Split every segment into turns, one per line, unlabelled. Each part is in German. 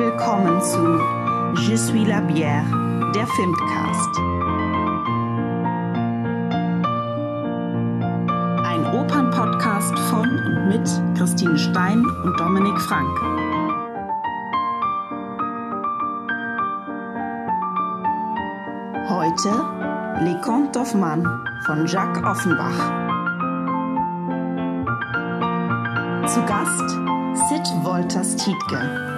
willkommen zu Je suis la bière, der Filmcast. Ein Opernpodcast von und mit Christine Stein und Dominik Frank. Heute Les Contes d'Hoffmann von Jacques Offenbach. Zu Gast Sid Wolters Tietke.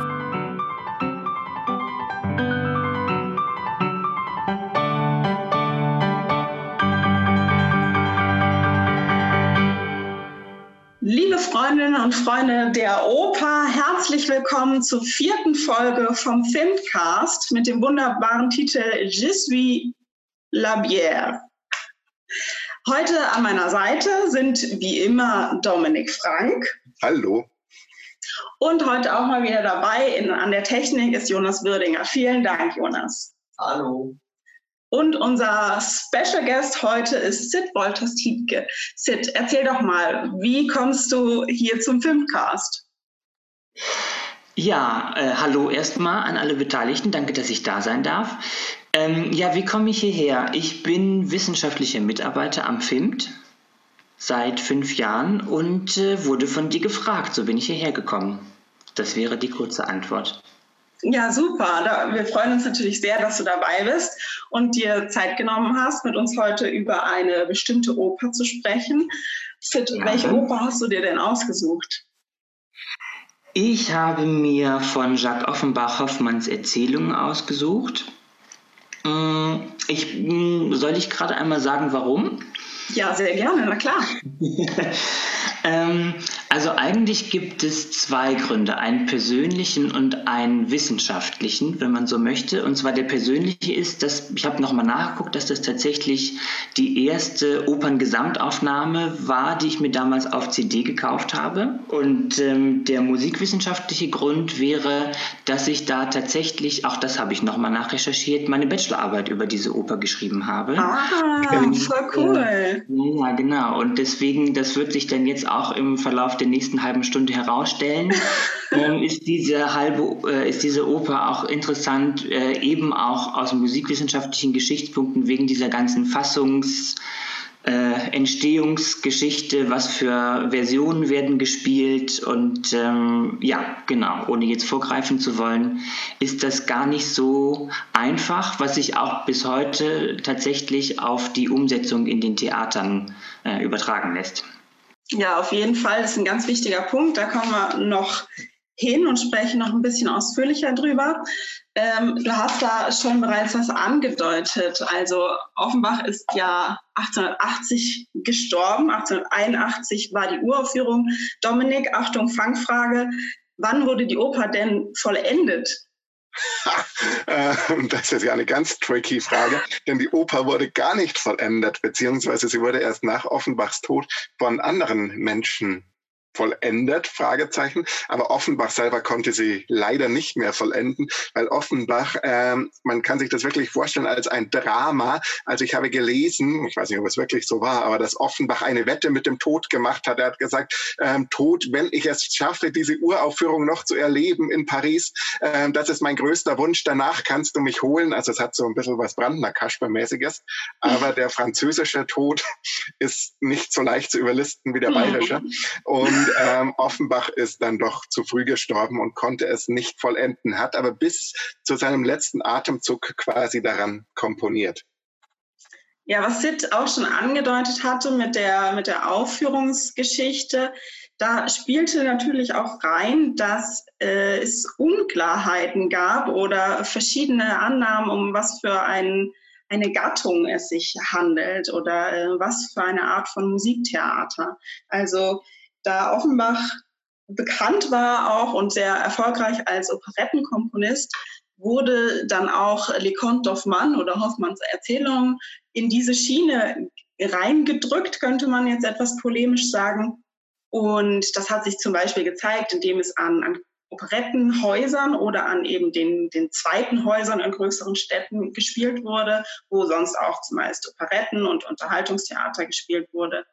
Und Freunde der Oper, herzlich willkommen zur vierten Folge vom Filmcast mit dem wunderbaren Titel Je suis la bière. Heute an meiner Seite sind wie immer Dominik Frank.
Hallo.
Und heute auch mal wieder dabei in, an der Technik ist Jonas Würdinger. Vielen Dank, Jonas.
Hallo.
Und unser Special Guest heute ist Sid Wolters Tietke. Sid, erzähl doch mal, wie kommst du hier zum Filmcast?
Ja, äh, hallo erstmal an alle Beteiligten. Danke, dass ich da sein darf. Ähm, ja, wie komme ich hierher? Ich bin wissenschaftlicher Mitarbeiter am FIMT seit fünf Jahren und äh, wurde von dir gefragt. So bin ich hierher gekommen. Das wäre die kurze Antwort.
Ja, super. Da, wir freuen uns natürlich sehr, dass du dabei bist und dir Zeit genommen hast, mit uns heute über eine bestimmte Oper zu sprechen. Fit, ja. welche Oper hast du dir denn ausgesucht?
Ich habe mir von Jacques Offenbach Hoffmanns Erzählungen ausgesucht. Mm, ich, mm, soll ich gerade einmal sagen, warum?
Ja, sehr gerne, na klar.
ähm, also eigentlich gibt es zwei Gründe, einen persönlichen und einen wissenschaftlichen, wenn man so möchte. Und zwar der persönliche ist, dass ich habe nochmal nachgeguckt, dass das tatsächlich die erste Operngesamtaufnahme war, die ich mir damals auf CD gekauft habe. Und ähm, der musikwissenschaftliche Grund wäre, dass ich da tatsächlich, auch das habe ich nochmal nachrecherchiert, meine Bachelorarbeit über diese Oper geschrieben habe.
Ah, voll cool.
Ja, genau. Und deswegen, das wird sich dann jetzt auch im Verlauf der nächsten halben Stunde herausstellen, ähm, ist, diese halbe, äh, ist diese Oper auch interessant, äh, eben auch aus musikwissenschaftlichen Geschichtspunkten wegen dieser ganzen Fassungs- äh, Entstehungsgeschichte, was für Versionen werden gespielt und ähm, ja, genau, ohne jetzt vorgreifen zu wollen, ist das gar nicht so einfach, was sich auch bis heute tatsächlich auf die Umsetzung in den Theatern äh, übertragen lässt.
Ja, auf jeden Fall. Das ist ein ganz wichtiger Punkt. Da kommen wir noch hin und sprechen noch ein bisschen ausführlicher drüber. Ähm, du hast da schon bereits was angedeutet. Also Offenbach ist ja 1880 gestorben. 1881 war die Uraufführung. Dominik, Achtung, Fangfrage. Wann wurde die Oper denn vollendet?
Ähm, das ist ja eine ganz tricky Frage, denn die Oper wurde gar nicht vollendet, beziehungsweise sie wurde erst nach Offenbachs Tod von anderen Menschen vollendet, Fragezeichen. Aber Offenbach selber konnte sie leider nicht mehr vollenden, weil Offenbach, ähm, man kann sich das wirklich vorstellen als ein Drama. Also ich habe gelesen, ich weiß nicht, ob es wirklich so war, aber dass Offenbach eine Wette mit dem Tod gemacht hat. Er hat gesagt, ähm, Tod, wenn ich es schaffe, diese Uraufführung noch zu erleben in Paris, ähm, das ist mein größter Wunsch. Danach kannst du mich holen. Also es hat so ein bisschen was Brandner-Kasper-mäßiges. Aber der französische Tod ist nicht so leicht zu überlisten wie der bayerische. Und und ähm, Offenbach ist dann doch zu früh gestorben und konnte es nicht vollenden, hat aber bis zu seinem letzten Atemzug quasi daran komponiert.
Ja, was Sid auch schon angedeutet hatte mit der, mit der Aufführungsgeschichte, da spielte natürlich auch rein, dass äh, es Unklarheiten gab oder verschiedene Annahmen, um was für ein, eine Gattung es sich handelt oder äh, was für eine Art von Musiktheater. Also da Offenbach bekannt war auch und sehr erfolgreich als Operettenkomponist, wurde dann auch Le Conte oder Hoffmanns Erzählung in diese Schiene reingedrückt, könnte man jetzt etwas polemisch sagen. Und das hat sich zum Beispiel gezeigt, indem es an, an Operettenhäusern oder an eben den, den zweiten Häusern in größeren Städten gespielt wurde, wo sonst auch zumeist Operetten und Unterhaltungstheater gespielt wurde.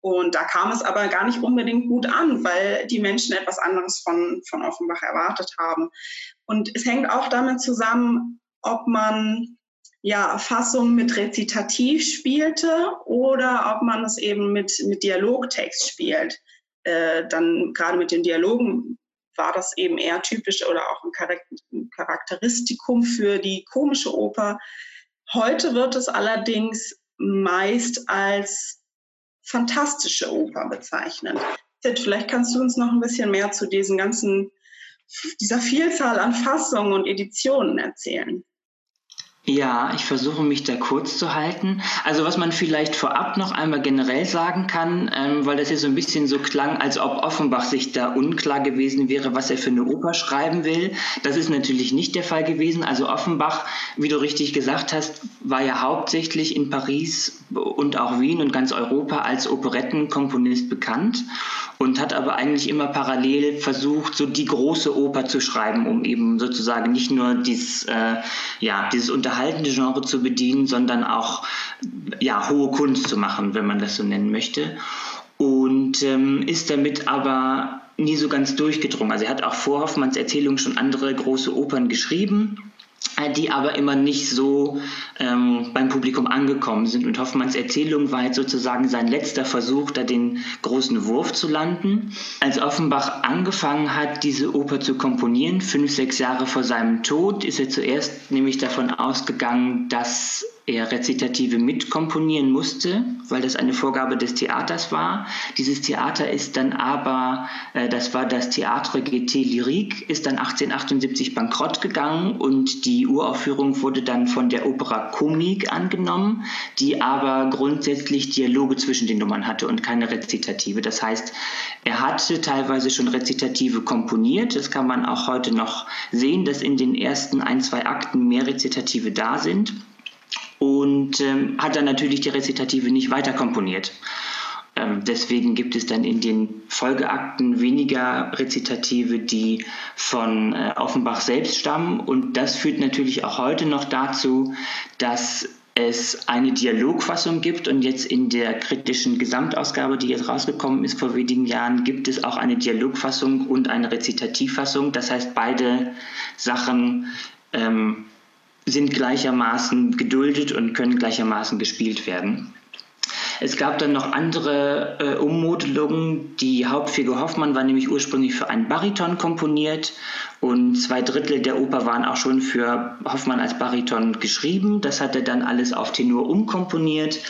Und da kam es aber gar nicht unbedingt gut an, weil die Menschen etwas anderes von, von Offenbach erwartet haben. Und es hängt auch damit zusammen, ob man ja, Fassung mit Rezitativ spielte oder ob man es eben mit, mit Dialogtext spielt. Äh, dann gerade mit den Dialogen war das eben eher typisch oder auch ein Charakteristikum für die komische Oper. Heute wird es allerdings meist als fantastische Oper bezeichnet. Sid, vielleicht kannst du uns noch ein bisschen mehr zu diesen ganzen, dieser Vielzahl an Fassungen und Editionen erzählen.
Ja, ich versuche mich da kurz zu halten. Also was man vielleicht vorab noch einmal generell sagen kann, ähm, weil das hier so ein bisschen so klang, als ob Offenbach sich da unklar gewesen wäre, was er für eine Oper schreiben will. Das ist natürlich nicht der Fall gewesen. Also Offenbach, wie du richtig gesagt hast, war ja hauptsächlich in Paris und auch Wien und ganz Europa als Operettenkomponist bekannt und hat aber eigentlich immer parallel versucht, so die große Oper zu schreiben, um eben sozusagen nicht nur dieses, äh, ja, dieses unterhaltende Genre zu bedienen, sondern auch ja, hohe Kunst zu machen, wenn man das so nennen möchte. Und ähm, ist damit aber nie so ganz durchgedrungen. Also er hat auch vor Hoffmanns Erzählung schon andere große Opern geschrieben die aber immer nicht so ähm, beim Publikum angekommen sind. Und Hoffmanns Erzählung war jetzt sozusagen sein letzter Versuch, da den großen Wurf zu landen. Als Offenbach angefangen hat, diese Oper zu komponieren, fünf, sechs Jahre vor seinem Tod, ist er zuerst nämlich davon ausgegangen, dass er Rezitative mitkomponieren musste, weil das eine Vorgabe des Theaters war. Dieses Theater ist dann aber, äh, das war das Theatre GT Lyrique, ist dann 1878 bankrott gegangen und die Uraufführung wurde dann von der Opera Comique angenommen, die aber grundsätzlich Dialoge zwischen den Nummern hatte und keine Rezitative. Das heißt, er hatte teilweise schon Rezitative komponiert. Das kann man auch heute noch sehen, dass in den ersten ein, zwei Akten mehr Rezitative da sind und ähm, hat dann natürlich die Rezitative nicht weiter komponiert. Ähm, deswegen gibt es dann in den Folgeakten weniger Rezitative, die von äh, Offenbach selbst stammen. Und das führt natürlich auch heute noch dazu, dass es eine Dialogfassung gibt und jetzt in der kritischen Gesamtausgabe, die jetzt rausgekommen ist vor wenigen Jahren, gibt es auch eine Dialogfassung und eine Rezitativfassung. Das heißt, beide Sachen ähm, sind gleichermaßen geduldet und können gleichermaßen gespielt werden. Es gab dann noch andere äh, Ummodelungen. Die Hauptfigur Hoffmann war nämlich ursprünglich für einen Bariton komponiert und zwei Drittel der Oper waren auch schon für Hoffmann als Bariton geschrieben. Das hat er dann alles auf Tenor umkomponiert.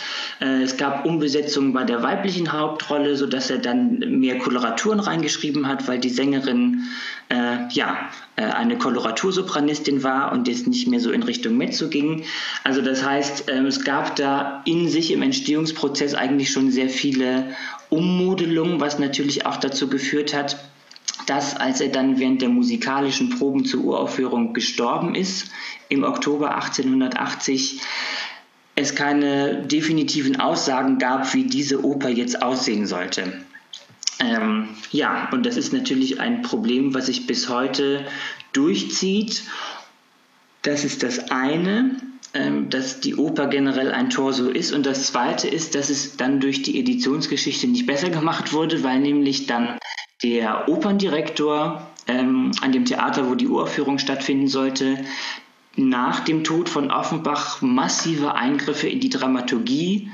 Äh, es gab Umbesetzungen bei der weiblichen Hauptrolle, sodass er dann mehr Koloraturen reingeschrieben hat, weil die Sängerin äh, ja, äh, eine Koloratursopranistin war und jetzt nicht mehr so in Richtung Mezzo ging. Also das heißt, äh, es gab da in sich im Entstehungsprozess eigentlich schon sehr viele Ummodelungen, was natürlich auch dazu geführt hat, dass als er dann während der musikalischen Proben zur Uraufführung gestorben ist, im Oktober 1880, es keine definitiven Aussagen gab, wie diese Oper jetzt aussehen sollte. Ähm, ja, und das ist natürlich ein Problem, was sich bis heute durchzieht. Das ist das eine, ähm, dass die Oper generell ein Torso ist. Und das zweite ist, dass es dann durch die Editionsgeschichte nicht besser gemacht wurde, weil nämlich dann der Operndirektor ähm, an dem Theater, wo die Uraufführung stattfinden sollte, nach dem Tod von Offenbach massive Eingriffe in die Dramaturgie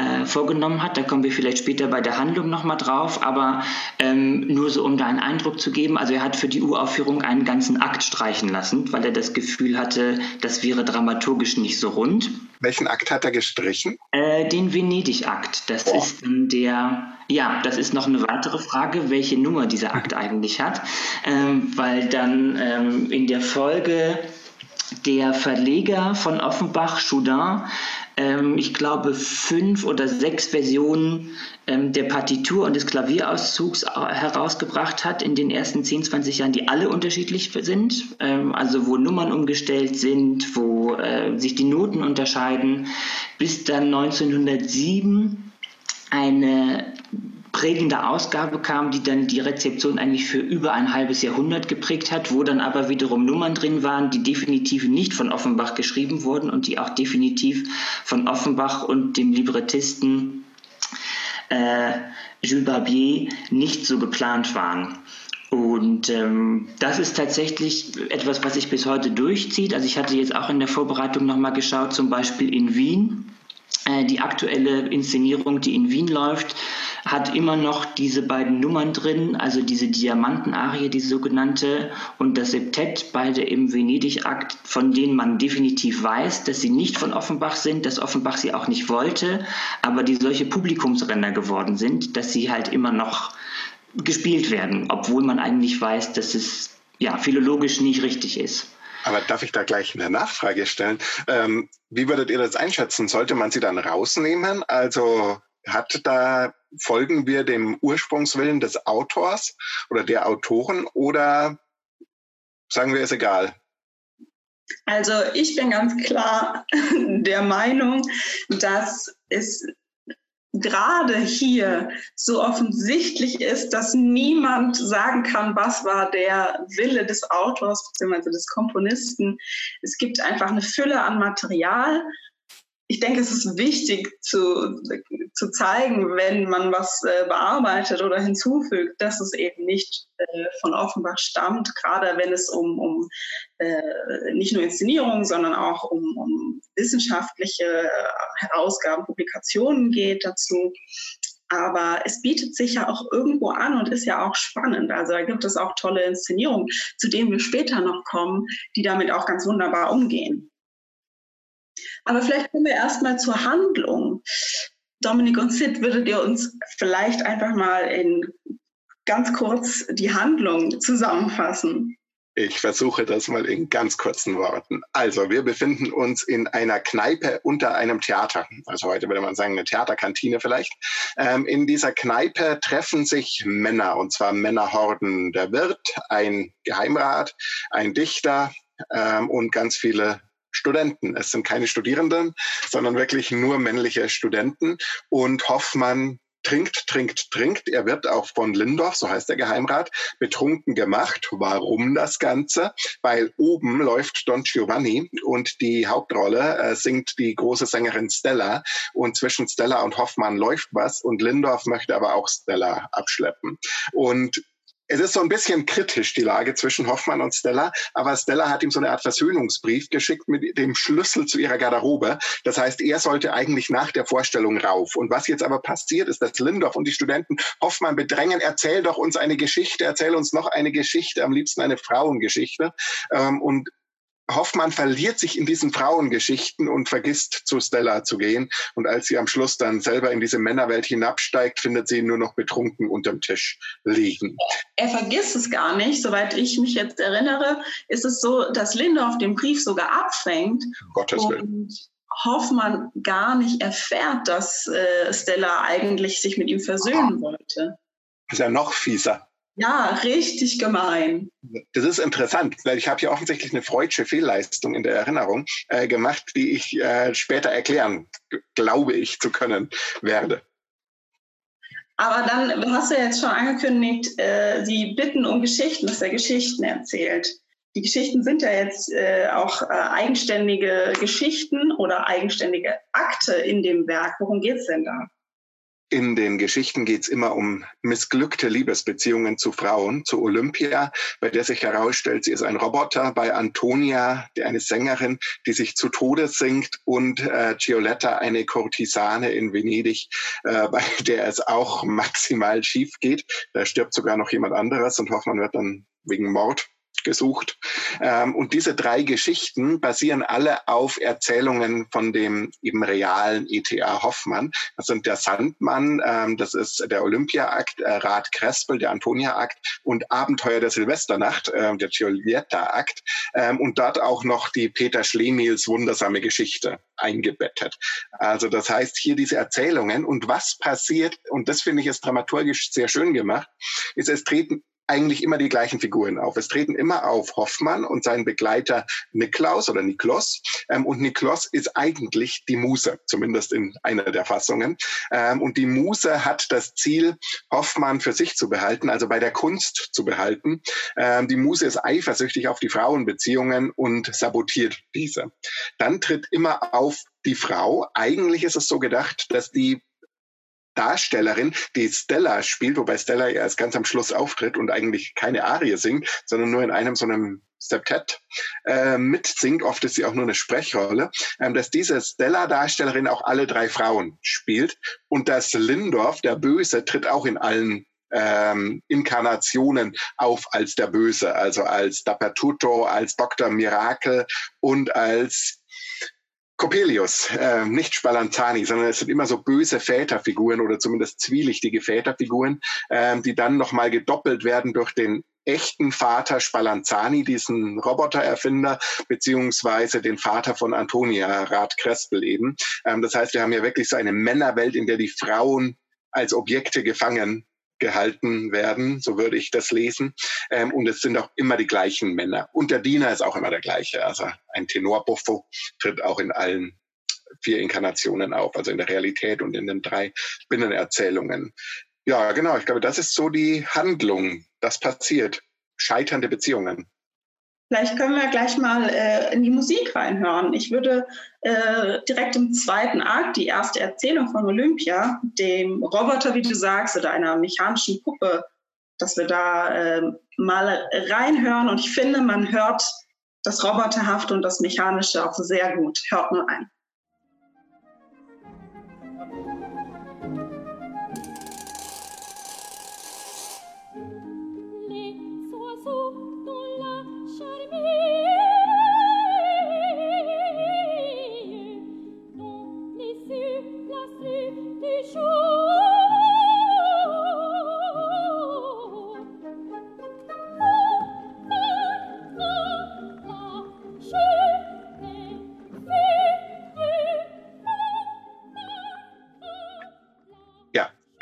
äh, vorgenommen hat. Da kommen wir vielleicht später bei der Handlung nochmal drauf, aber ähm, nur so, um da einen Eindruck zu geben. Also er hat für die Uraufführung einen ganzen Akt streichen lassen, weil er das Gefühl hatte, das wäre dramaturgisch nicht so rund.
Welchen Akt hat er gestrichen?
Äh, den Venedig-Akt. Das Boah. ist der, ja, das ist noch eine weitere Frage, welche Nummer dieser Akt eigentlich hat, ähm, weil dann ähm, in der Folge der Verleger von Offenbach, Choudin, ähm, ich glaube, fünf oder sechs Versionen ähm, der Partitur und des Klavierauszugs herausgebracht hat in den ersten 10, 20 Jahren, die alle unterschiedlich sind. Ähm, also wo Nummern umgestellt sind, wo äh, sich die Noten unterscheiden, bis dann 1907 eine prägende Ausgabe kam, die dann die Rezeption eigentlich für über ein halbes Jahrhundert geprägt hat, wo dann aber wiederum Nummern drin waren, die definitiv nicht von Offenbach geschrieben wurden und die auch definitiv von Offenbach und dem Librettisten äh, Jules Barbier nicht so geplant waren. Und ähm, das ist tatsächlich etwas, was sich bis heute durchzieht. Also ich hatte jetzt auch in der Vorbereitung nochmal geschaut, zum Beispiel in Wien. Äh, die aktuelle Inszenierung, die in Wien läuft, hat immer noch diese beiden Nummern drin, also diese Diamantenarie, die sogenannte, und das Septett, beide im Venedig-Akt, von denen man definitiv weiß, dass sie nicht von Offenbach sind, dass Offenbach sie auch nicht wollte, aber die solche Publikumsrenner geworden sind, dass sie halt immer noch gespielt werden, obwohl man eigentlich weiß, dass es ja philologisch nicht richtig ist.
Aber darf ich da gleich eine Nachfrage stellen? Ähm, wie würdet ihr das einschätzen? Sollte man sie dann rausnehmen? Also hat da, folgen wir dem Ursprungswillen des Autors oder der Autoren oder sagen wir es egal?
Also ich bin ganz klar der Meinung, dass es gerade hier so offensichtlich ist, dass niemand sagen kann, was war der Wille des Autors bzw. des Komponisten. Es gibt einfach eine Fülle an Material ich denke, es ist wichtig zu, zu zeigen, wenn man was äh, bearbeitet oder hinzufügt, dass es eben nicht äh, von Offenbach stammt, gerade wenn es um, um äh, nicht nur Inszenierung, sondern auch um, um wissenschaftliche äh, Herausgaben, Publikationen geht dazu. Aber es bietet sich ja auch irgendwo an und ist ja auch spannend. Also da gibt es auch tolle Inszenierungen, zu denen wir später noch kommen, die damit auch ganz wunderbar umgehen. Aber vielleicht kommen wir erstmal zur Handlung. Dominik und Sid, würdet ihr uns vielleicht einfach mal in ganz kurz die Handlung zusammenfassen?
Ich versuche das mal in ganz kurzen Worten. Also, wir befinden uns in einer Kneipe unter einem Theater. Also heute würde man sagen, eine Theaterkantine vielleicht. Ähm, in dieser Kneipe treffen sich Männer, und zwar Männerhorden. Der Wirt, ein Geheimrat, ein Dichter ähm, und ganz viele Studenten. Es sind keine Studierenden, sondern wirklich nur männliche Studenten. Und Hoffmann trinkt, trinkt, trinkt. Er wird auch von Lindorf, so heißt der Geheimrat, betrunken gemacht. Warum das Ganze? Weil oben läuft Don Giovanni und die Hauptrolle äh, singt die große Sängerin Stella und zwischen Stella und Hoffmann läuft was und Lindorf möchte aber auch Stella abschleppen. Und es ist so ein bisschen kritisch, die Lage zwischen Hoffmann und Stella, aber Stella hat ihm so eine Art Versöhnungsbrief geschickt mit dem Schlüssel zu ihrer Garderobe. Das heißt, er sollte eigentlich nach der Vorstellung rauf. Und was jetzt aber passiert, ist, dass Lindorf und die Studenten Hoffmann bedrängen, erzähl doch uns eine Geschichte, erzähl uns noch eine Geschichte, am liebsten eine Frauengeschichte. Ähm, und Hoffmann verliert sich in diesen Frauengeschichten und vergisst zu Stella zu gehen. Und als sie am Schluss dann selber in diese Männerwelt hinabsteigt, findet sie ihn nur noch betrunken unterm Tisch liegen.
Er vergisst es gar nicht. Soweit ich mich jetzt erinnere, ist es so, dass Lindorf den Brief sogar abfängt.
Gottes Willen.
Und Hoffmann gar nicht erfährt, dass äh, Stella eigentlich sich mit ihm versöhnen wollte.
Ist ja noch fieser.
Ja, richtig gemein.
Das ist interessant, weil ich habe ja offensichtlich eine freudsche Fehlleistung in der Erinnerung äh, gemacht, die ich äh, später erklären, glaube ich, zu können werde.
Aber dann hast du jetzt schon angekündigt, äh, Sie bitten um Geschichten, dass er Geschichten erzählt. Die Geschichten sind ja jetzt äh, auch äh, eigenständige Geschichten oder eigenständige Akte in dem Werk. Worum geht es denn da?
In den Geschichten geht es immer um missglückte Liebesbeziehungen zu Frauen, zu Olympia, bei der sich herausstellt, sie ist ein Roboter, bei Antonia, eine Sängerin, die sich zu Tode singt und äh, Gioletta, eine Kurtisane in Venedig, äh, bei der es auch maximal schief geht. Da stirbt sogar noch jemand anderes und Hoffmann wird dann wegen Mord gesucht. Ähm, und diese drei Geschichten basieren alle auf Erzählungen von dem eben realen E.T.A. Hoffmann. Das sind der Sandmann, ähm, das ist der Olympia-Akt, äh, Rat Krespel, der Antonia-Akt und Abenteuer der Silvesternacht, äh, der Giulietta-Akt. Ähm, und dort auch noch die Peter Schlemihls wundersame Geschichte eingebettet. Also das heißt hier diese Erzählungen und was passiert, und das finde ich ist dramaturgisch sehr schön gemacht, ist, es treten eigentlich immer die gleichen Figuren auf. Es treten immer auf Hoffmann und sein Begleiter Niklaus oder Niklos. Ähm, und Niklos ist eigentlich die Muse, zumindest in einer der Fassungen. Ähm, und die Muse hat das Ziel, Hoffmann für sich zu behalten, also bei der Kunst zu behalten. Ähm, die Muse ist eifersüchtig auf die Frauenbeziehungen und sabotiert diese. Dann tritt immer auf die Frau. Eigentlich ist es so gedacht, dass die Darstellerin, die Stella spielt, wobei Stella erst ganz am Schluss auftritt und eigentlich keine Arie singt, sondern nur in einem so einem Septett äh, mitsingt, oft ist sie auch nur eine Sprechrolle, ähm, dass diese Stella-Darstellerin auch alle drei Frauen spielt und dass Lindorf, der Böse, tritt auch in allen ähm, Inkarnationen auf als der Böse, also als Dappertutto, als Dr. Mirakel und als Coppelius, äh, nicht Spallanzani, sondern es sind immer so böse Väterfiguren oder zumindest zwielichtige Väterfiguren, äh, die dann nochmal gedoppelt werden durch den echten Vater Spallanzani, diesen Robotererfinder, beziehungsweise den Vater von Antonia, Rath Krespel eben. Ähm, das heißt, wir haben ja wirklich so eine Männerwelt, in der die Frauen als Objekte gefangen gehalten werden, so würde ich das lesen. Ähm, und es sind auch immer die gleichen Männer. Und der Diener ist auch immer der gleiche. Also ein Tenorbuffo tritt auch in allen vier Inkarnationen auf, also in der Realität und in den drei Binnenerzählungen. Ja, genau. Ich glaube, das ist so die Handlung. Das passiert. Scheiternde Beziehungen.
Vielleicht können wir gleich mal äh, in die Musik reinhören. Ich würde äh, direkt im zweiten Akt die erste Erzählung von Olympia, dem Roboter, wie du sagst, oder einer mechanischen Puppe, dass wir da äh, mal reinhören. Und ich finde, man hört das Roboterhafte und das Mechanische auch sehr gut. Hört mal ein.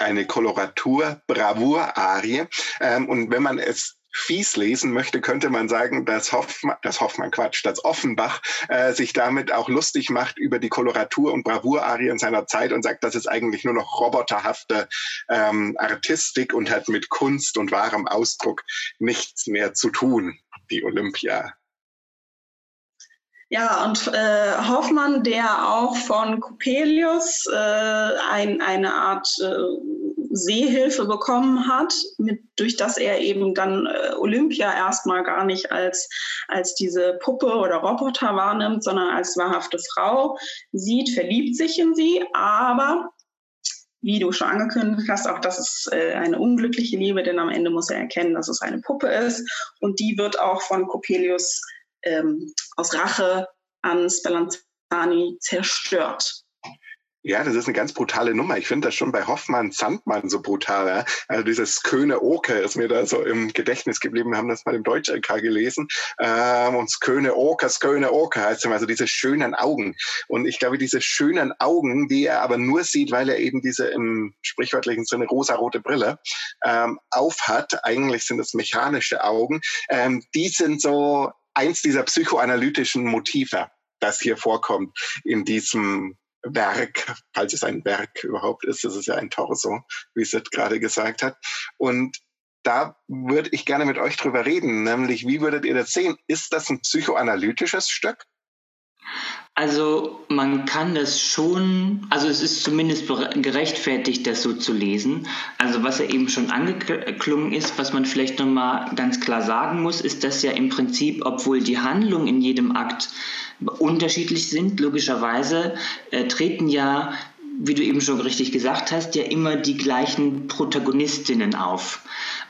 Eine Koloratur-Bravour-Arie. Ähm, und wenn man es fies lesen möchte, könnte man sagen, dass Hoffmann, das Hoffmann Quatsch, dass Offenbach äh, sich damit auch lustig macht über die Koloratur und Bravour-Arien seiner Zeit und sagt, das ist eigentlich nur noch roboterhafte ähm, Artistik und hat mit Kunst und wahrem Ausdruck nichts mehr zu tun, die Olympia.
Ja, und äh, Hoffmann, der auch von Coppelius äh, ein, eine Art äh, Sehhilfe bekommen hat, mit, durch das er eben dann äh, Olympia erstmal gar nicht als, als diese Puppe oder Roboter wahrnimmt, sondern als wahrhafte Frau. Sieht, verliebt sich in sie, aber wie du schon angekündigt hast, auch das ist äh, eine unglückliche Liebe, denn am Ende muss er erkennen, dass es eine Puppe ist. Und die wird auch von Coppelius ähm, aus Rache an Spallanzani zerstört.
Ja, das ist eine ganz brutale Nummer. Ich finde das schon bei Hoffmann Sandmann so brutal. Ja? Also dieses Köne Oke ist mir da so im Gedächtnis geblieben. Wir haben das mal im Deutsch-LK gelesen. Ähm, und Köne Oke, Köne Oke heißt es also diese schönen Augen. Und ich glaube, diese schönen Augen, die er aber nur sieht, weil er eben diese im sprichwörtlichen Sinne rosarote Brille ähm, aufhat. Eigentlich sind das mechanische Augen. Ähm, die sind so eins dieser psychoanalytischen Motive, das hier vorkommt in diesem Werk, falls es ein Werk überhaupt ist, das ist ja ein Torso, wie Sid gerade gesagt hat. Und da würde ich gerne mit euch drüber reden, nämlich wie würdet ihr das sehen? Ist das ein psychoanalytisches Stück?
Also man kann das schon, also es ist zumindest gerechtfertigt, das so zu lesen. Also was ja eben schon angeklungen ist, was man vielleicht nochmal ganz klar sagen muss, ist, dass ja im Prinzip, obwohl die Handlungen in jedem Akt unterschiedlich sind, logischerweise, äh, treten ja wie du eben schon richtig gesagt hast, ja immer die gleichen Protagonistinnen auf.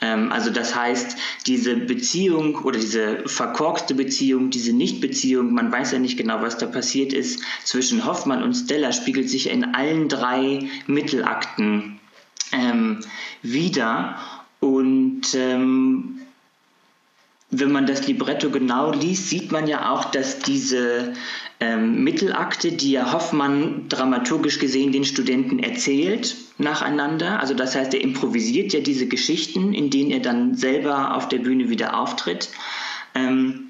Ähm, also das heißt, diese Beziehung oder diese verkorkste Beziehung, diese Nichtbeziehung, man weiß ja nicht genau, was da passiert ist, zwischen Hoffmann und Stella spiegelt sich in allen drei Mittelakten ähm, wieder. Und ähm, wenn man das Libretto genau liest, sieht man ja auch, dass diese ähm, Mittelakte, die ja Hoffmann dramaturgisch gesehen den Studenten erzählt, nacheinander. Also das heißt, er improvisiert ja diese Geschichten, in denen er dann selber auf der Bühne wieder auftritt. Ähm,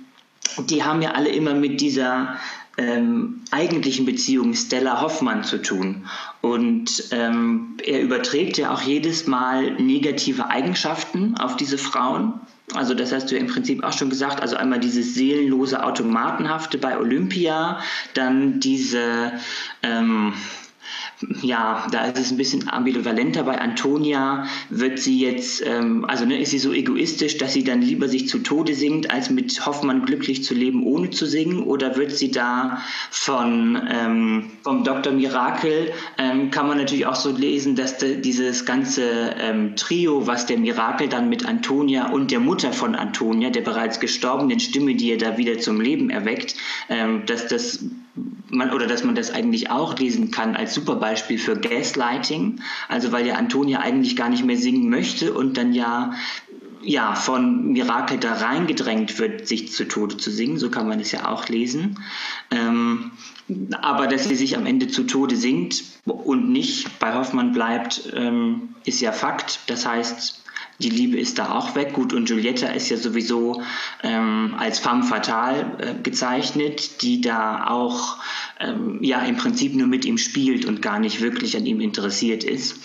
die haben ja alle immer mit dieser ähm, eigentlichen Beziehung Stella Hoffmann zu tun. Und ähm, er überträgt ja auch jedes Mal negative Eigenschaften auf diese Frauen. Also das hast du ja im Prinzip auch schon gesagt. Also einmal dieses seelenlose Automatenhafte bei Olympia, dann diese ähm, ja, da ist es ein bisschen ambivalenter. Bei Antonia wird sie jetzt, ähm, also ne, ist sie so egoistisch, dass sie dann lieber sich zu Tode singt, als mit Hoffmann glücklich zu leben, ohne zu singen? Oder wird sie da von ähm, vom Dr. Mirakel, ähm, kann man natürlich auch so lesen, dass de, dieses ganze ähm, Trio, was der Mirakel dann mit Antonia und der Mutter von Antonia, der bereits gestorbenen Stimme, die er da wieder zum Leben erweckt, ähm, dass das man, oder dass man das eigentlich auch lesen kann als super Beispiel für Gaslighting. Also weil ja Antonia eigentlich gar nicht mehr singen möchte und dann ja ja, von Mirakel da reingedrängt wird, sich zu Tode zu singen. So kann man es ja auch lesen. Ähm, aber dass sie sich am Ende zu Tode singt und nicht bei Hoffmann bleibt, ähm, ist ja Fakt. Das heißt, die Liebe ist da auch weg. Gut, und Giulietta ist ja sowieso ähm, als femme fatale äh, gezeichnet, die da auch ähm, ja im Prinzip nur mit ihm spielt und gar nicht wirklich an ihm interessiert ist.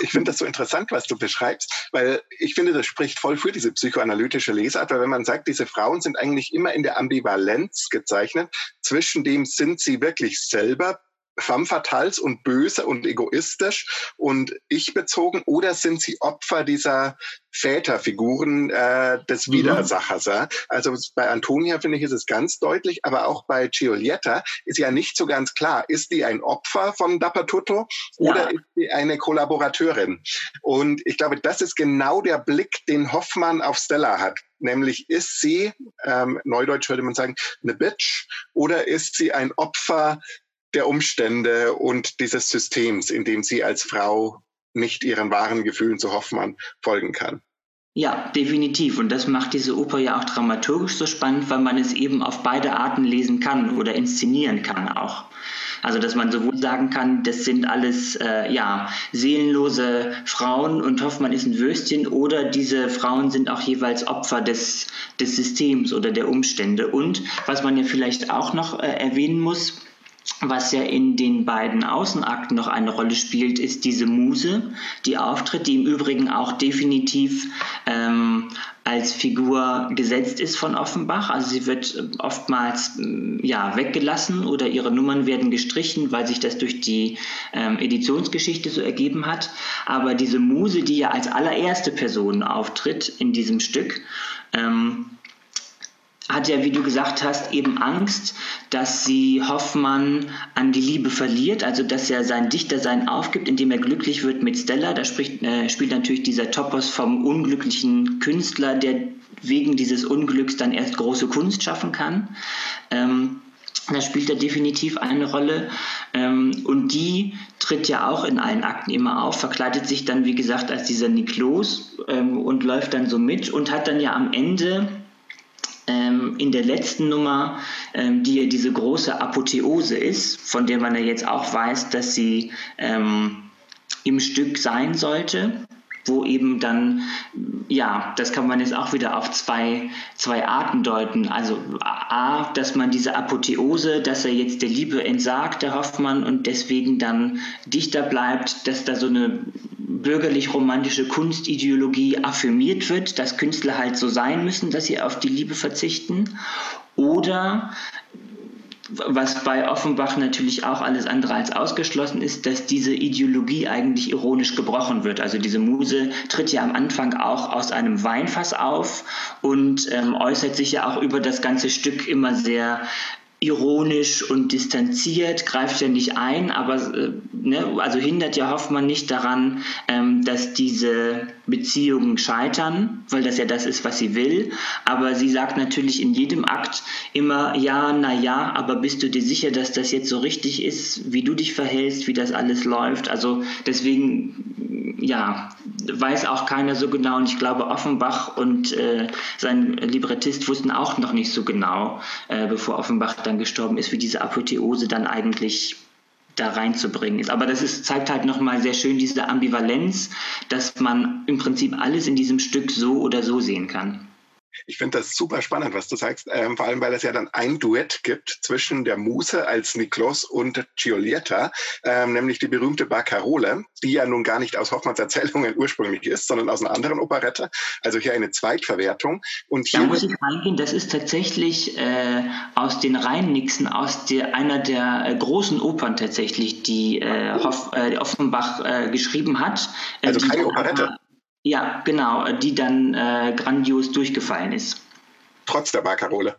Ich finde das so interessant, was du beschreibst, weil ich finde, das spricht voll für diese psychoanalytische Lesart, weil wenn man sagt, diese Frauen sind eigentlich immer in der Ambivalenz gezeichnet, zwischen dem sind sie wirklich selber femme fatales und böse und egoistisch und ich bezogen oder sind sie Opfer dieser Väterfiguren äh, des mhm. Widersachers? Mhm. Also bei Antonia finde ich ist es ganz deutlich, aber auch bei Giulietta ist ja nicht so ganz klar, ist die ein Opfer von Dappertutto ja. oder ist sie eine Kollaborateurin? Und ich glaube, das ist genau der Blick, den Hoffmann auf Stella hat. Nämlich ist sie, ähm, neudeutsch würde man sagen, eine Bitch oder ist sie ein Opfer der Umstände und dieses Systems, in dem sie als Frau nicht ihren wahren Gefühlen zu Hoffmann folgen kann.
Ja, definitiv. Und das macht diese Oper ja auch dramaturgisch so spannend, weil man es eben auf beide Arten lesen kann oder inszenieren kann auch. Also dass man sowohl sagen kann, das sind alles äh, ja seelenlose Frauen und Hoffmann ist ein Würstchen, oder diese Frauen sind auch jeweils Opfer des, des Systems oder der Umstände. Und was man ja vielleicht auch noch äh, erwähnen muss, was ja in den beiden Außenakten noch eine Rolle spielt, ist diese Muse, die auftritt, die im Übrigen auch definitiv ähm, als Figur gesetzt ist von Offenbach. Also sie wird oftmals ja, weggelassen oder ihre Nummern werden gestrichen, weil sich das durch die ähm, Editionsgeschichte so ergeben hat. Aber diese Muse, die ja als allererste Person auftritt in diesem Stück, ähm, hat ja, wie du gesagt hast, eben Angst, dass sie Hoffmann an die Liebe verliert, also dass er sein Dichtersein aufgibt, indem er glücklich wird mit Stella. Da spricht, äh, spielt natürlich dieser Topos vom unglücklichen Künstler, der wegen dieses Unglücks dann erst große Kunst schaffen kann. Ähm, da spielt er definitiv eine Rolle. Ähm, und die tritt ja auch in allen Akten immer auf, verkleidet sich dann, wie gesagt, als dieser Niklos ähm, und läuft dann so mit und hat dann ja am Ende in der letzten Nummer, ähm, die ja diese große Apotheose ist, von der man ja jetzt auch weiß, dass sie ähm, im Stück sein sollte wo eben dann, ja, das kann man jetzt auch wieder auf zwei, zwei Arten deuten. Also A, dass man diese Apotheose, dass er jetzt der Liebe entsagt, der Hoffmann, und deswegen dann Dichter bleibt, dass da so eine bürgerlich-romantische Kunstideologie affirmiert wird, dass Künstler halt so sein müssen, dass sie auf die Liebe verzichten. Oder was bei Offenbach natürlich auch alles andere als ausgeschlossen ist, dass diese Ideologie eigentlich ironisch gebrochen wird. Also diese Muse tritt ja am Anfang auch aus einem Weinfass auf und ähm, äußert sich ja auch über das ganze Stück immer sehr ironisch und distanziert, greift ja nicht ein, aber äh, ne, also hindert ja Hoffmann nicht daran, ähm, dass diese Beziehungen scheitern, weil das ja das ist, was sie will. Aber sie sagt natürlich in jedem Akt immer, ja, na ja, aber bist du dir sicher, dass das jetzt so richtig ist, wie du dich verhältst, wie das alles läuft? Also deswegen, ja, weiß auch keiner so genau. Und ich glaube, Offenbach und äh, sein Librettist wussten auch noch nicht so genau, äh, bevor Offenbach dann gestorben ist, wie diese Apotheose dann eigentlich da reinzubringen ist. Aber das ist, zeigt halt nochmal sehr schön diese Ambivalenz, dass man im Prinzip alles in diesem Stück so oder so sehen kann.
Ich finde das super spannend, was du sagst, ähm, vor allem weil es ja dann ein Duett gibt zwischen der Muse als Niklos und Giulietta, ähm, nämlich die berühmte Barcarole, die ja nun gar nicht aus Hoffmanns Erzählungen ursprünglich ist, sondern aus einer anderen Operette. Also hier eine Zweitverwertung. Und hier
da muss ich reingehen, das ist tatsächlich äh, aus den Rheinnixen, aus der, einer der äh, großen Opern tatsächlich, die äh, Hoff, äh, Offenbach äh, geschrieben hat.
Äh, also keine Operette.
Ja, genau, die dann äh, grandios durchgefallen ist.
Trotz der Barcarole.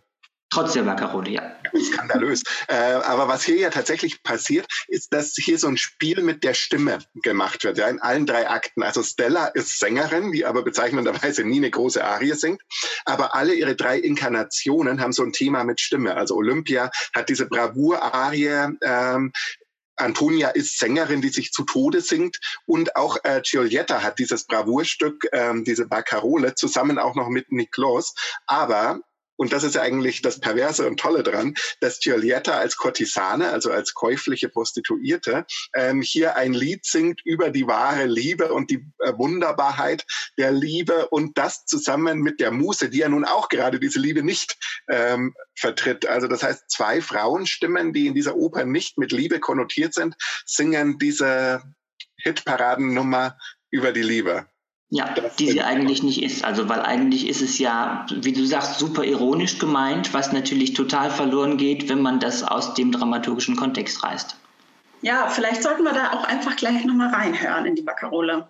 Trotz der Barcarole, ja.
Skandalös. Äh, aber was hier ja tatsächlich passiert, ist, dass hier so ein Spiel mit der Stimme gemacht wird, ja, in allen drei Akten. Also Stella ist Sängerin, die aber bezeichnenderweise nie eine große Arie singt. Aber alle ihre drei Inkarnationen haben so ein Thema mit Stimme. Also Olympia hat diese Bravour-Arie, ähm, Antonia ist Sängerin, die sich zu Tode singt und auch äh, Giulietta hat dieses Bravourstück, ähm, diese Barcarole, zusammen auch noch mit Niklos. Aber und das ist eigentlich das Perverse und Tolle dran, dass Giulietta als Kurtisane, also als käufliche Prostituierte, ähm, hier ein Lied singt über die wahre Liebe und die äh, Wunderbarkeit der Liebe und das zusammen mit der Muse, die ja nun auch gerade diese Liebe nicht ähm, vertritt. Also das heißt, zwei Frauenstimmen, die in dieser Oper nicht mit Liebe konnotiert sind, singen diese Hitparadennummer über die Liebe.
Ja, die sie eigentlich nicht ist. Also, weil eigentlich ist es ja, wie du sagst, super ironisch gemeint, was natürlich total verloren geht, wenn man das aus dem dramaturgischen Kontext reißt.
Ja, vielleicht sollten wir da auch einfach gleich nochmal reinhören in die Baccarole.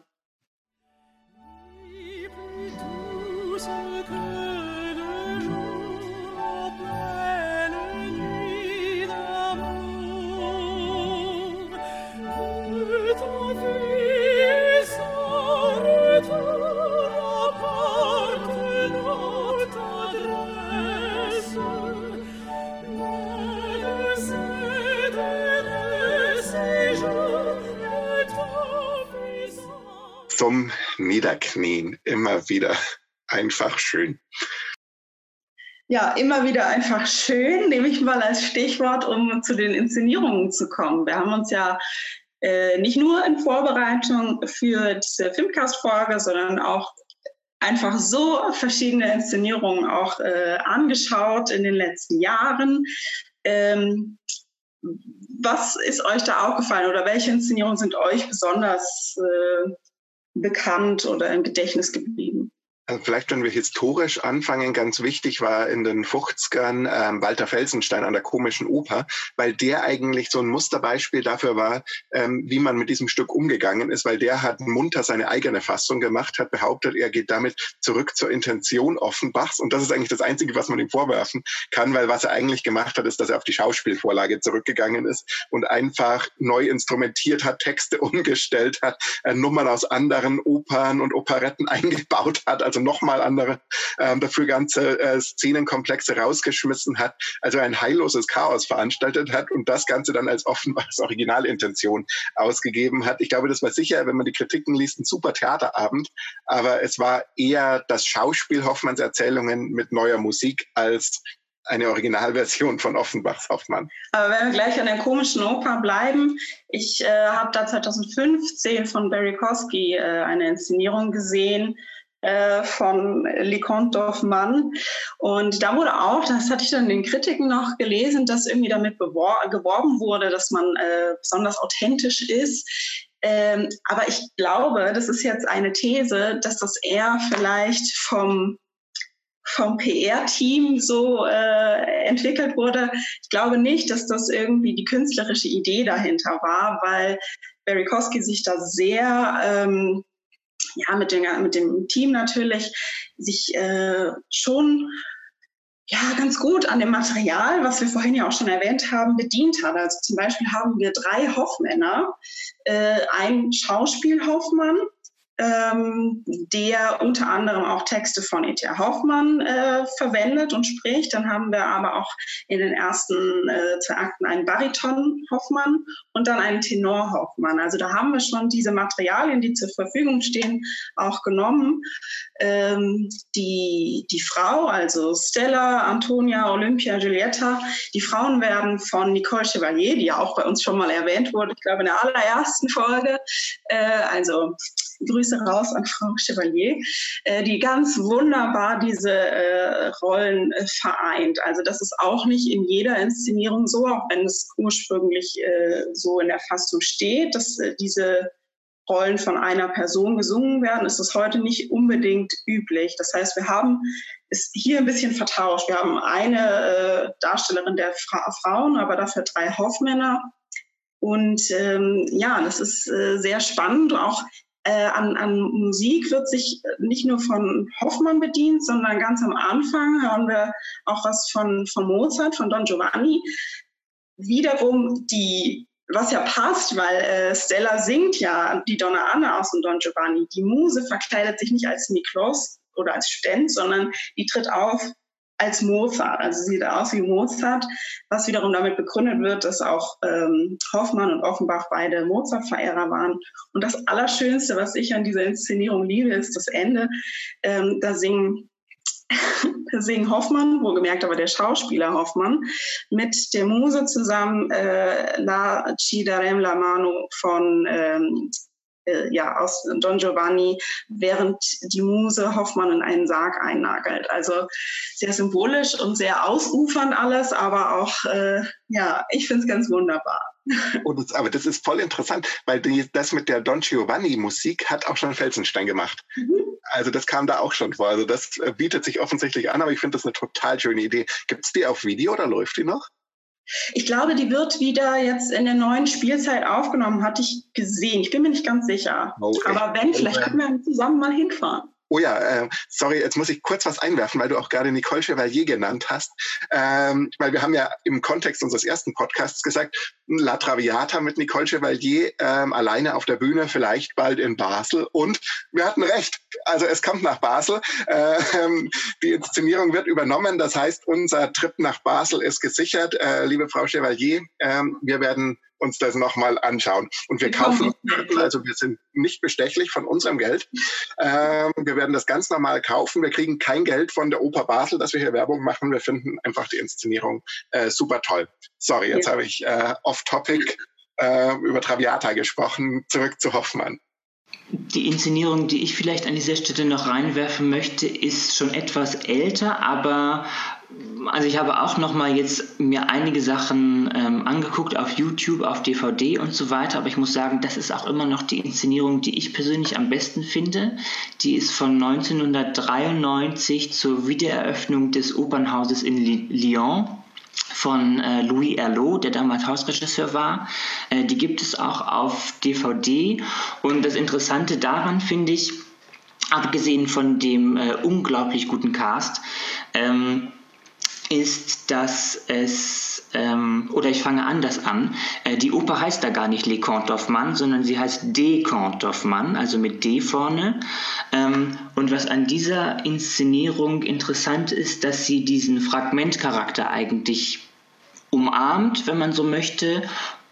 Zum Niederknien. Immer wieder einfach schön.
Ja, immer wieder einfach schön, nehme ich mal als Stichwort, um zu den Inszenierungen zu kommen. Wir haben uns ja äh, nicht nur in Vorbereitung für diese Filmcast-Folge, sondern auch einfach so verschiedene Inszenierungen auch äh, angeschaut in den letzten Jahren. Ähm, was ist euch da aufgefallen oder welche Inszenierungen sind euch besonders äh, bekannt oder im Gedächtnis geblieben?
Also vielleicht, wenn wir historisch anfangen, ganz wichtig war in den 50ern ähm, Walter Felsenstein an der komischen Oper, weil der eigentlich so ein Musterbeispiel dafür war, ähm, wie man mit diesem Stück umgegangen ist, weil der hat munter seine eigene Fassung gemacht, hat behauptet, er geht damit zurück zur Intention Offenbachs. Und das ist eigentlich das Einzige, was man ihm vorwerfen kann, weil was er eigentlich gemacht hat, ist, dass er auf die Schauspielvorlage zurückgegangen ist und einfach neu instrumentiert hat, Texte umgestellt hat, äh, Nummern aus anderen Opern und Operetten eingebaut hat, also nochmal andere, ähm, dafür ganze äh, Szenenkomplexe rausgeschmissen hat, also ein heilloses Chaos veranstaltet hat und das Ganze dann als offenbar als Originalintention ausgegeben hat. Ich glaube, das war sicher, wenn man die Kritiken liest, ein super Theaterabend, aber es war eher das Schauspiel Hoffmanns Erzählungen mit neuer Musik als eine Originalversion von Offenbachs Hoffmann.
Aber wenn wir gleich an der komischen Oper bleiben, ich äh, habe da 2015 von Barry Kosky äh, eine Inszenierung gesehen, äh, von Leconte Mann. Und da wurde auch, das hatte ich dann in den Kritiken noch gelesen, dass irgendwie damit geworben wurde, dass man äh, besonders authentisch ist. Ähm, aber ich glaube, das ist jetzt eine These, dass das eher vielleicht vom vom PR-Team so äh, entwickelt wurde. Ich glaube nicht, dass das irgendwie die künstlerische Idee dahinter war, weil Barry Kosky sich da sehr ähm, ja, mit, den, mit dem Team natürlich sich äh, schon ja, ganz gut an dem Material, was wir vorhin ja auch schon erwähnt haben, bedient hat. Also zum Beispiel haben wir drei Hoffmänner, äh, ein Schauspielhoffmann, ähm, der unter anderem auch Texte von E.T.A. Hoffmann äh, verwendet und spricht. Dann haben wir aber auch in den ersten äh, zwei Akten einen Bariton Hoffmann und dann einen Tenor Hoffmann. Also da haben wir schon diese Materialien, die zur Verfügung stehen, auch genommen. Ähm, die, die Frau, also Stella, Antonia, Olympia, Giulietta, die Frauen werden von Nicole Chevalier, die ja auch bei uns schon mal erwähnt wurde, ich glaube in der allerersten Folge, äh, also Grüße raus an Frau Chevalier, äh, die ganz wunderbar diese äh, Rollen äh, vereint. Also das ist auch nicht in jeder Inszenierung so, auch wenn es ursprünglich so in der Fassung steht, dass diese Rollen von einer Person gesungen werden, ist es heute nicht unbedingt üblich. Das heißt, wir haben es hier ein bisschen vertauscht. Wir haben eine Darstellerin der Fra Frauen, aber dafür drei Hoffmänner. Und ähm, ja, das ist äh, sehr spannend. Auch äh, an, an Musik wird sich nicht nur von Hoffmann bedient, sondern ganz am Anfang haben wir auch was von, von Mozart, von Don Giovanni. Wiederum die was ja passt, weil äh, Stella singt ja die Donna Anna aus dem Don Giovanni. Die Muse verkleidet sich nicht als Nikolaus oder als Student, sondern die tritt auf als Mozart. Also sieht aus wie Mozart, was wiederum damit begründet wird, dass auch ähm, Hoffmann und Offenbach beide Mozart-Verehrer waren. Und das Allerschönste, was ich an dieser Inszenierung liebe, ist das Ende. Ähm, da singen singen Hoffmann, wohlgemerkt aber der Schauspieler Hoffmann, mit der Muse zusammen äh, La Ci darem la mano von ähm, äh, ja, aus Don Giovanni, während die Muse Hoffmann in einen Sarg einnagelt. Also sehr symbolisch und sehr ausufernd alles, aber auch, äh, ja, ich finde es ganz wunderbar.
Das, aber das ist voll interessant, weil die, das mit der Don Giovanni Musik hat auch schon Felsenstein gemacht. Mhm. Also das kam da auch schon vor. Also das äh, bietet sich offensichtlich an, aber ich finde das eine total schöne Idee. Gibt es die auf Video oder läuft die noch?
Ich glaube, die wird wieder jetzt in der neuen Spielzeit aufgenommen, hatte ich gesehen. Ich bin mir nicht ganz sicher. Oh, Aber wenn, vielleicht können wir zusammen mal hinfahren.
Oh ja, äh, sorry, jetzt muss ich kurz was einwerfen, weil du auch gerade Nicole Chevalier genannt hast. Ähm, weil wir haben ja im Kontext unseres ersten Podcasts gesagt, La Traviata mit Nicole Chevalier ähm, alleine auf der Bühne, vielleicht bald in Basel. Und wir hatten recht. Also es kommt nach Basel. Ähm, die Inszenierung wird übernommen. Das heißt, unser Trip nach Basel ist gesichert. Äh, liebe Frau Chevalier, ähm, wir werden uns das nochmal anschauen. Und wir kaufen, also wir sind nicht bestechlich von unserem Geld. Ähm, wir werden das ganz normal kaufen. Wir kriegen kein Geld von der Oper Basel, dass wir hier Werbung machen. Wir finden einfach die Inszenierung äh, super toll. Sorry, jetzt ja. habe ich äh, off-topic äh, über Traviata gesprochen. Zurück zu Hoffmann.
Die Inszenierung, die ich vielleicht an dieser Stelle noch reinwerfen möchte, ist schon etwas älter, aber also ich habe auch noch mal jetzt mir einige Sachen ähm, angeguckt auf YouTube, auf DVD und so weiter, aber ich muss sagen, das ist auch immer noch die Inszenierung, die ich persönlich am besten finde. Die ist von 1993 zur Wiedereröffnung des Opernhauses in Lyon von äh, Louis Erlot, der damals Hausregisseur war. Äh, die gibt es auch auf DVD. Und das Interessante daran finde ich, abgesehen von dem äh, unglaublich guten Cast, ähm, ist, dass es, ähm, oder ich fange anders an, äh, die Oper heißt da gar nicht Les Contes d'Hoffmann, sondern sie heißt De Contes d'Hoffmann, also mit D vorne. Ähm, und was an dieser Inszenierung interessant ist, dass sie diesen Fragmentcharakter eigentlich umarmt, wenn man so möchte,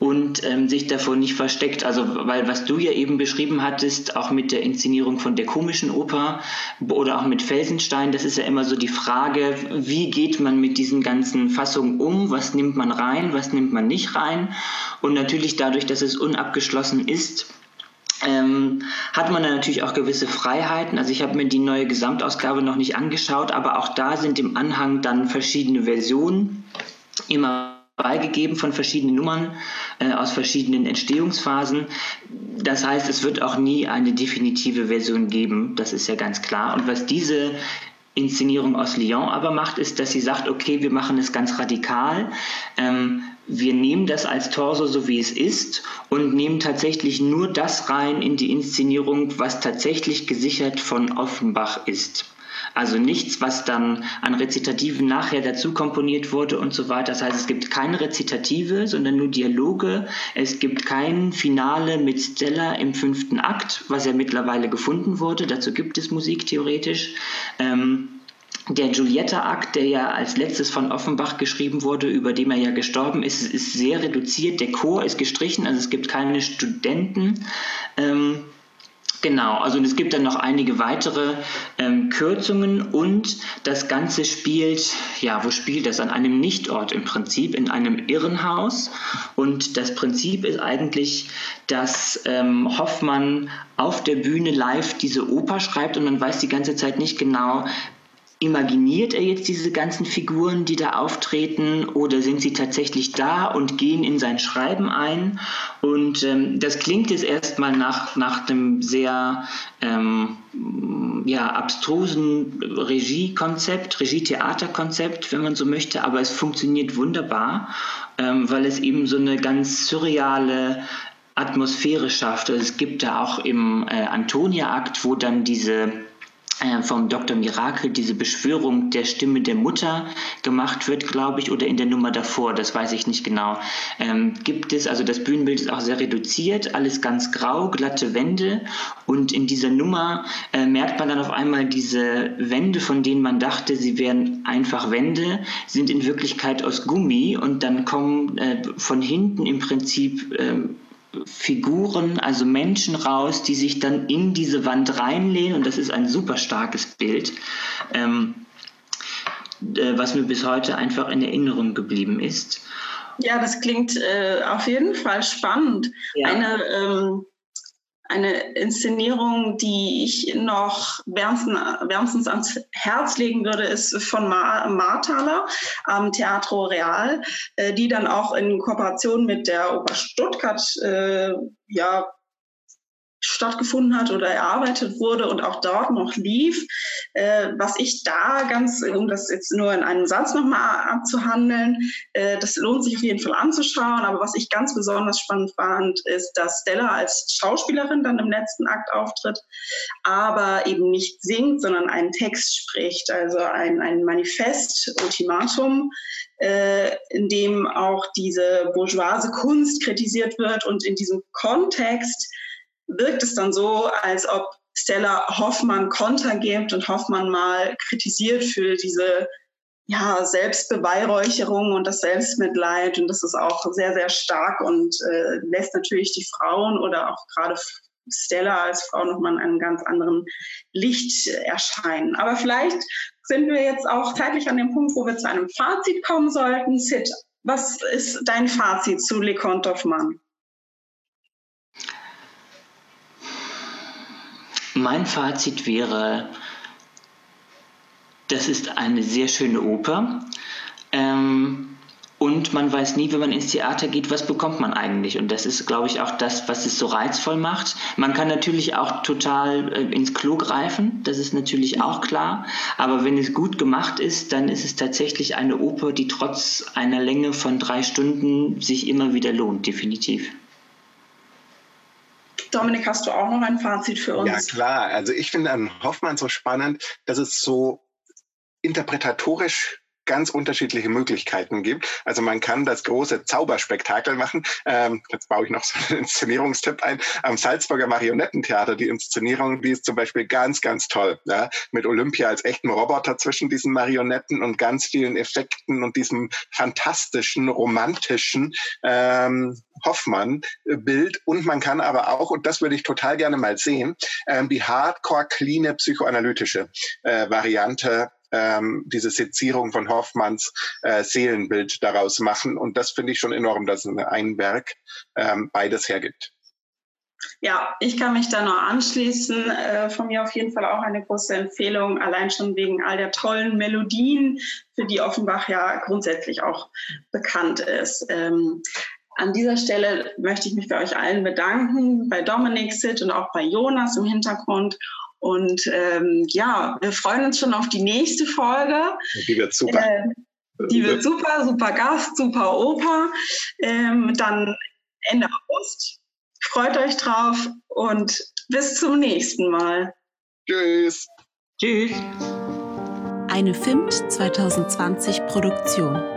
und ähm, sich davor nicht versteckt. Also, weil was du ja eben beschrieben hattest, auch mit der Inszenierung von der komischen Oper oder auch mit Felsenstein, das ist ja immer so die Frage, wie geht man mit diesen ganzen Fassungen um? Was nimmt man rein? Was nimmt man nicht rein? Und natürlich dadurch, dass es unabgeschlossen ist, ähm, hat man dann natürlich auch gewisse Freiheiten. Also ich habe mir die neue Gesamtausgabe noch nicht angeschaut, aber auch da sind im Anhang dann verschiedene Versionen immer beigegeben von verschiedenen Nummern äh, aus verschiedenen Entstehungsphasen. Das heißt, es wird auch nie eine definitive Version geben, das ist ja ganz klar. Und was diese Inszenierung aus Lyon aber macht, ist, dass sie sagt, okay, wir machen es ganz radikal. Ähm, wir nehmen das als Torso so wie es ist und nehmen tatsächlich nur das rein in die Inszenierung, was tatsächlich gesichert von Offenbach ist. Also nichts, was dann an Rezitativen nachher dazu komponiert wurde und so weiter. Das heißt, es gibt keine Rezitative, sondern nur Dialoge. Es gibt kein Finale mit Stella im fünften Akt, was ja mittlerweile gefunden wurde. Dazu gibt es Musik theoretisch. Ähm, der Giulietta-Akt, der ja als letztes von Offenbach geschrieben wurde, über dem er ja gestorben ist, ist sehr reduziert. Der Chor ist gestrichen, also es gibt keine Studenten. Ähm, Genau, also es gibt dann noch einige weitere ähm, Kürzungen und das Ganze spielt, ja, wo spielt das? An einem Nichtort im Prinzip, in einem Irrenhaus. Und das Prinzip ist eigentlich, dass ähm, Hoffmann auf der Bühne live diese Oper schreibt und man weiß die ganze Zeit nicht genau, imaginiert er jetzt diese ganzen Figuren, die da auftreten, oder sind sie tatsächlich da und gehen in sein Schreiben ein? Und ähm, das klingt jetzt erstmal nach, nach einem sehr ähm, ja, abstrusen Regiekonzept, Regietheaterkonzept, wenn man so möchte, aber es funktioniert wunderbar, ähm, weil es eben so eine ganz surreale Atmosphäre schafft. Also es gibt da auch im äh, Antonia-Akt, wo dann diese vom Dr. Mirakel diese Beschwörung der Stimme der Mutter gemacht wird, glaube ich, oder in der Nummer davor, das weiß ich nicht genau. Ähm, gibt es, also das Bühnenbild ist auch sehr reduziert, alles ganz grau, glatte Wände und in dieser Nummer äh, merkt man dann auf einmal diese Wände, von denen man dachte, sie wären einfach Wände, sind in Wirklichkeit aus Gummi und dann kommen äh, von hinten im Prinzip äh, Figuren, also Menschen raus, die sich dann in diese Wand reinlehnen und das ist ein super starkes Bild, ähm, äh, was mir bis heute einfach in Erinnerung geblieben ist.
Ja, das klingt äh, auf jeden Fall spannend. Ja. Eine ähm, eine Inszenierung, die ich noch wärmstens, wärmstens ans Herz legen würde, ist von Mar Marthaler am Teatro Real, äh, die dann auch in Kooperation mit der Oper Stuttgart äh, ja, stattgefunden hat oder erarbeitet wurde und auch dort noch lief. Äh, was ich da ganz, um das jetzt nur in einem Satz nochmal abzuhandeln, äh, das lohnt sich auf jeden Fall anzuschauen, aber was ich ganz besonders spannend fand, ist, dass Stella als Schauspielerin dann im letzten Akt auftritt, aber eben nicht singt, sondern einen Text spricht, also ein, ein Manifest, Ultimatum, äh, in dem auch diese bourgeoise Kunst kritisiert wird und in diesem Kontext wirkt es dann so, als ob Stella Hoffmann Konter gibt und Hoffmann mal kritisiert für diese ja, Selbstbeweihräucherung und das Selbstmitleid. Und das ist auch sehr, sehr stark und äh, lässt natürlich die Frauen oder auch gerade Stella als Frau nochmal in einem ganz anderen Licht erscheinen. Aber vielleicht sind wir jetzt auch zeitlich an dem Punkt, wo wir zu einem Fazit kommen sollten. Sid, was ist dein Fazit zu Le Comte Hoffmann?
Mein Fazit wäre, das ist eine sehr schöne Oper. Ähm, und man weiß nie, wenn man ins Theater geht, was bekommt man eigentlich. Und das ist, glaube ich, auch das, was es so reizvoll macht. Man kann natürlich auch total äh, ins Klo greifen, das ist natürlich auch klar. Aber wenn es gut gemacht ist, dann ist es tatsächlich eine Oper, die trotz einer Länge von drei Stunden sich immer wieder lohnt, definitiv.
Dominik, hast du auch noch ein Fazit für uns?
Ja, klar. Also ich finde an Hoffmann so spannend, dass es so interpretatorisch ganz unterschiedliche Möglichkeiten gibt. Also man kann das große Zauberspektakel machen. Ähm, jetzt baue ich noch so einen Inszenierungstipp ein. Am Salzburger Marionettentheater, die Inszenierung, die ist zum Beispiel ganz, ganz toll. Ja? Mit Olympia als echten Roboter zwischen diesen Marionetten und ganz vielen Effekten und diesem fantastischen, romantischen ähm, Hoffmann-Bild. Und man kann aber auch, und das würde ich total gerne mal sehen, ähm, die hardcore-cleane psychoanalytische äh, Variante ähm, diese Sezierung von Hoffmanns äh, Seelenbild daraus machen. Und das finde ich schon enorm, dass ein Werk ähm, beides hergibt.
Ja, ich kann mich da nur anschließen. Äh, von mir auf jeden Fall auch eine große Empfehlung, allein schon wegen all der tollen Melodien, für die Offenbach ja grundsätzlich auch bekannt ist. Ähm, an dieser Stelle möchte ich mich bei euch allen bedanken, bei Dominik Sitt und auch bei Jonas im Hintergrund. Und ähm, ja, wir freuen uns schon auf die nächste Folge.
Die wird super. Äh,
die wird super, super Gast, super Oper. Ähm, dann Ende August. Freut euch drauf und bis zum nächsten Mal.
Tschüss.
Tschüss.
Eine FIMT 2020 Produktion.